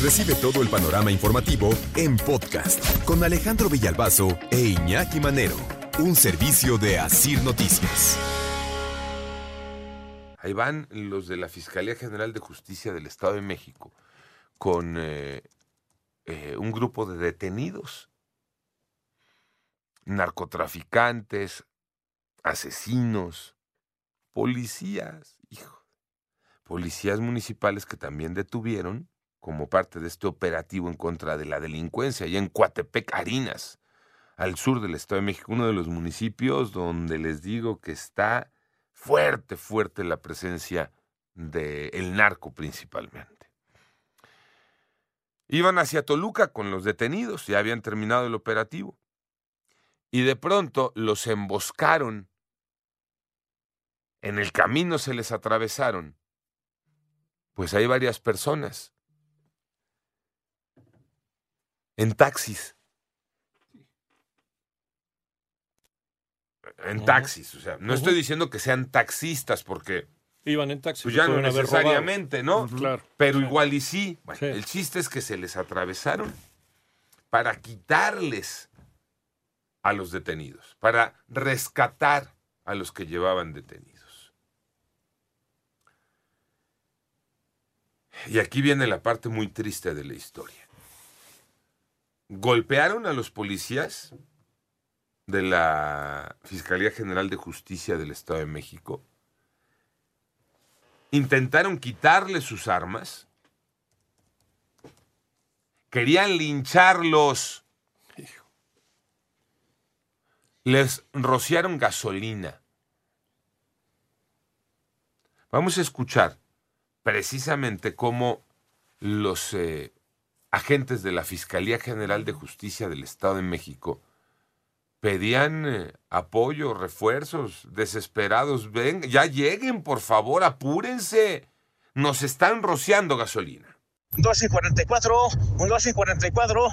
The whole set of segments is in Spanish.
Recibe todo el panorama informativo en podcast con Alejandro Villalbazo e Iñaki Manero, un servicio de Asir Noticias. Ahí van los de la Fiscalía General de Justicia del Estado de México con eh, eh, un grupo de detenidos, narcotraficantes, asesinos, policías, hijo, policías municipales que también detuvieron como parte de este operativo en contra de la delincuencia, allá en Coatepec, Harinas, al sur del Estado de México, uno de los municipios donde les digo que está fuerte, fuerte la presencia del narco principalmente. Iban hacia Toluca con los detenidos, ya habían terminado el operativo, y de pronto los emboscaron. En el camino se les atravesaron. Pues hay varias personas en taxis. En taxis, o sea, no estoy diciendo que sean taxistas porque Iban en taxi. pues ya no necesariamente, ¿no? Claro. Pero igual y sí. Bueno, Sí. El chiste es que se les atravesaron para quitarles a los detenidos, para rescatar a los que llevaban detenidos. Y aquí viene la parte muy triste de la historia. Golpearon a los policías de la Fiscalía General de Justicia del Estado de México. Intentaron quitarle sus armas. Querían lincharlos. Les rociaron gasolina. Vamos a escuchar precisamente cómo los eh, agentes de la Fiscalía General de Justicia del Estado de México pedían eh, apoyo, refuerzos, desesperados. Ven, ya lleguen, por favor, apúrense. Nos están rociando gasolina. 12 y 44, un 12 y 44.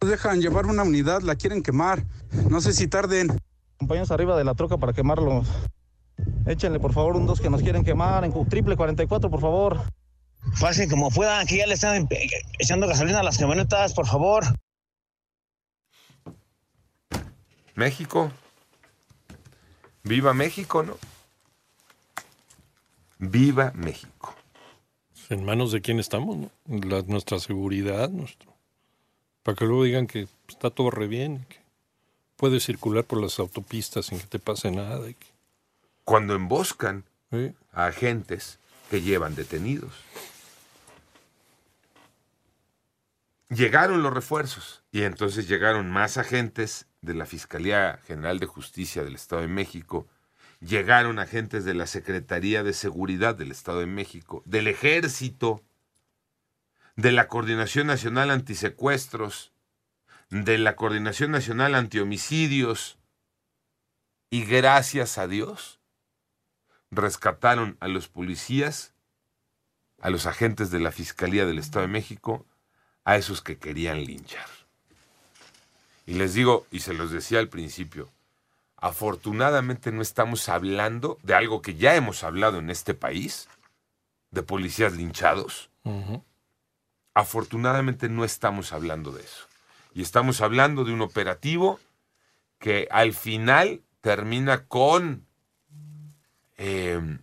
Dejan llevar una unidad, la quieren quemar. No sé si tarden. Compañeros arriba de la troca para quemarlos. Échenle por favor un 2 que nos quieren quemar en triple 44, por favor. Pasen como puedan, que ya le están eh, echando gasolina a las camionetas, por favor. México. Viva México, ¿no? Viva México. ¿En manos de quién estamos? no? La- nuestra seguridad, nuestro. Para que luego digan que está todo re bien, que puedes circular por las autopistas sin que te pase nada. y que- Cuando emboscan a agentes que llevan detenidos. Llegaron los refuerzos y entonces llegaron más agentes de la Fiscalía General de Justicia del Estado de México, llegaron agentes de la Secretaría de Seguridad del Estado de México, del Ejército, de la Coordinación Nacional Antisecuestros, de la Coordinación Nacional Antihomicidios, y gracias a Dios rescataron a los policías, a los agentes de la Fiscalía del Estado de México, a esos que querían linchar. Y les digo, y se los decía al principio, afortunadamente no estamos hablando de algo que ya hemos hablado en este país, de policías linchados. Afortunadamente no estamos hablando de eso. Y estamos hablando de un operativo que al final termina con, eh,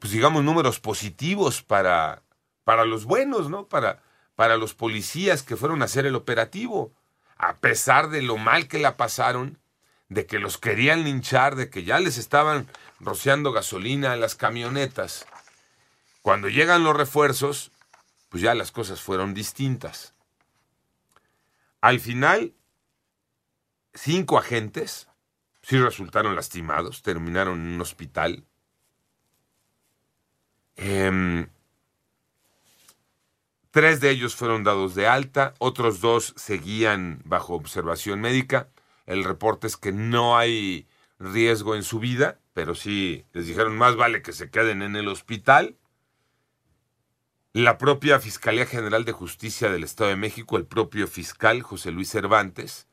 pues digamos, números positivos para, para los buenos, ¿no? Para, para los policías que fueron a hacer el operativo. A pesar de lo mal que la pasaron, de que los querían linchar, de que ya les estaban rociando gasolina a las camionetas. Cuando llegan los refuerzos, pues ya las cosas fueron distintas. Al final, cinco agentes sí resultaron lastimados, terminaron en un hospital. Em, Tres de ellos fueron dados de alta, otros dos seguían bajo observación médica. El reporte es que no hay riesgo en su vida, pero sí les dijeron más vale que se queden en el hospital. La propia Fiscalía General de Justicia del Estado de México, el propio fiscal José Luis Cervantes,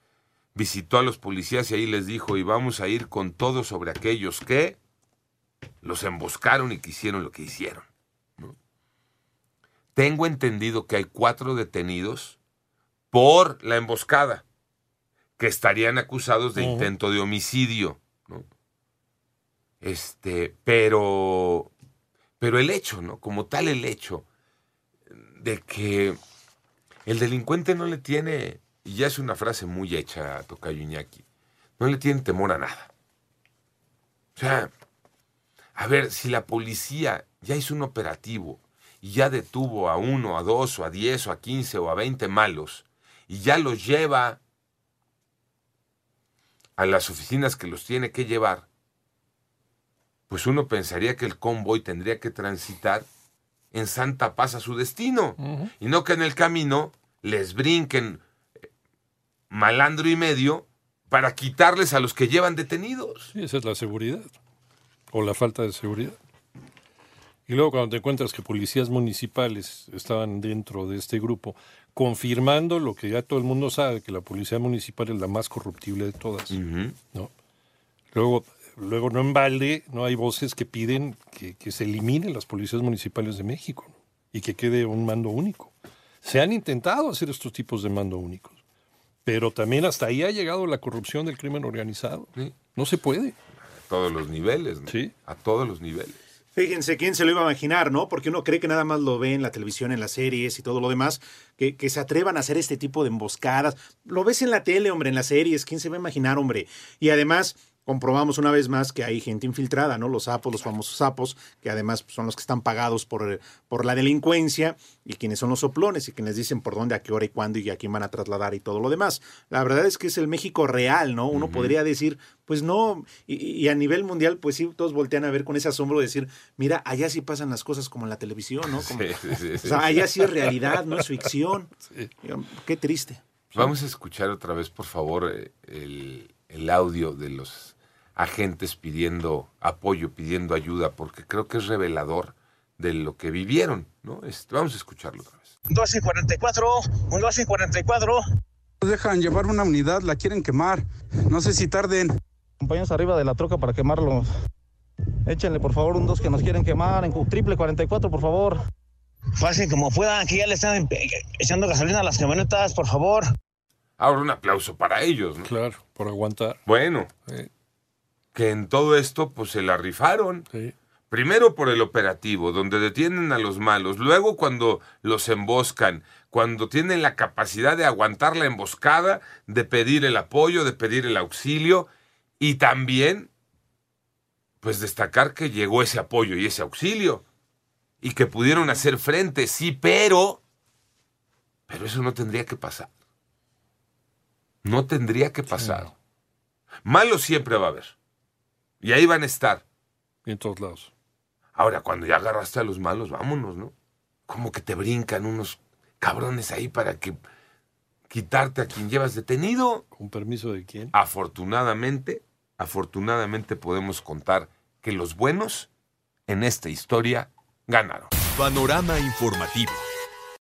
visitó a los policías y ahí les dijo, y vamos a ir con todo sobre aquellos que los emboscaron y que hicieron lo que hicieron. Tengo entendido que hay cuatro detenidos por la emboscada que estarían acusados de intento de homicidio. Este, pero, pero el hecho, ¿no? Como tal el hecho de que el delincuente no le tiene, y ya es una frase muy hecha a Tocayo Iñaki, no le tiene temor a nada. O sea, a ver, si la policía ya hizo un operativo y ya detuvo a uno, a dos, o a diez, o a quince, o a veinte malos, y ya los lleva a las oficinas que los tiene que llevar, pues uno pensaría que el convoy tendría que transitar en santa paz a su destino, y no que en el camino les brinquen malandro y medio para quitarles a los que llevan detenidos. Sí, esa es la seguridad, o la falta de seguridad. Y luego cuando te encuentras que policías municipales estaban dentro de este grupo, confirmando lo que ya todo el mundo sabe, que la policía municipal es la más corruptible de todas. ¿no? Luego, luego no en balde, no hay voces que piden que, se eliminen las policías municipales de México y que quede un mando único. Se han intentado hacer estos tipos de mando únicos, pero también hasta ahí ha llegado la corrupción del crimen organizado. No se puede. A todos los niveles, ¿no? Sí. A todos los niveles. Fíjense, ¿quién se lo iba a imaginar, no? Porque uno cree que nada más lo ve en la televisión, en las series y todo lo demás, que, que, se atrevan a hacer este tipo de emboscadas. Lo ves en la tele, hombre, en las series, ¿quién se va a imaginar, hombre? Y además, comprobamos una vez más que hay gente infiltrada, ¿no? Los sapos, los famosos sapos, que además son los que están pagados por, por la delincuencia y quienes son los soplones y quienes dicen por dónde, a qué hora y cuándo y a quién van a trasladar y todo lo demás. La verdad es que es el México real, ¿no? Uno podría decir, pues no, y, a nivel mundial, pues sí, todos voltean a ver con ese asombro de decir, mira, allá sí pasan las cosas como en la televisión, ¿no? Como, o sea, allá sí es realidad, no es ficción. Qué triste. Vamos a escuchar otra vez, por favor, eh, el, el audio de los agentes pidiendo apoyo, pidiendo ayuda, porque creo que es revelador de lo que vivieron, ¿no? Este, vamos a escucharlo otra vez. 12 y 44, un 12 y 44. Dejan llevar una unidad, la quieren quemar. No sé si tarden. Compañeros arriba de la troca para quemarlo. Échenle por favor un 2 que nos quieren quemar en triple 44, por favor. Fácil como puedan, que ya le están echando gasolina a las camionetas, por favor. Ahora un aplauso para ellos, ¿no? Claro, por aguantar. Bueno, que en todo esto pues se la rifaron. Primero por el operativo, donde detienen a los malos, luego cuando los emboscan, cuando tienen la capacidad de aguantar la emboscada, de pedir el apoyo, de pedir el auxilio y también pues destacar que llegó ese apoyo y ese auxilio y que pudieron hacer frente, sí, pero pero eso no tendría que pasar. No tendría que pasar. Malo siempre va a haber. Y ahí van a estar. En todos lados. Ahora, cuando ya agarraste a los malos, vámonos, ¿no? Como que te brincan unos cabrones ahí para que quitarte a quien llevas detenido. ¿Con permiso de quién? Afortunadamente, afortunadamente podemos contar que los buenos en esta historia ganaron. Panorama informativo.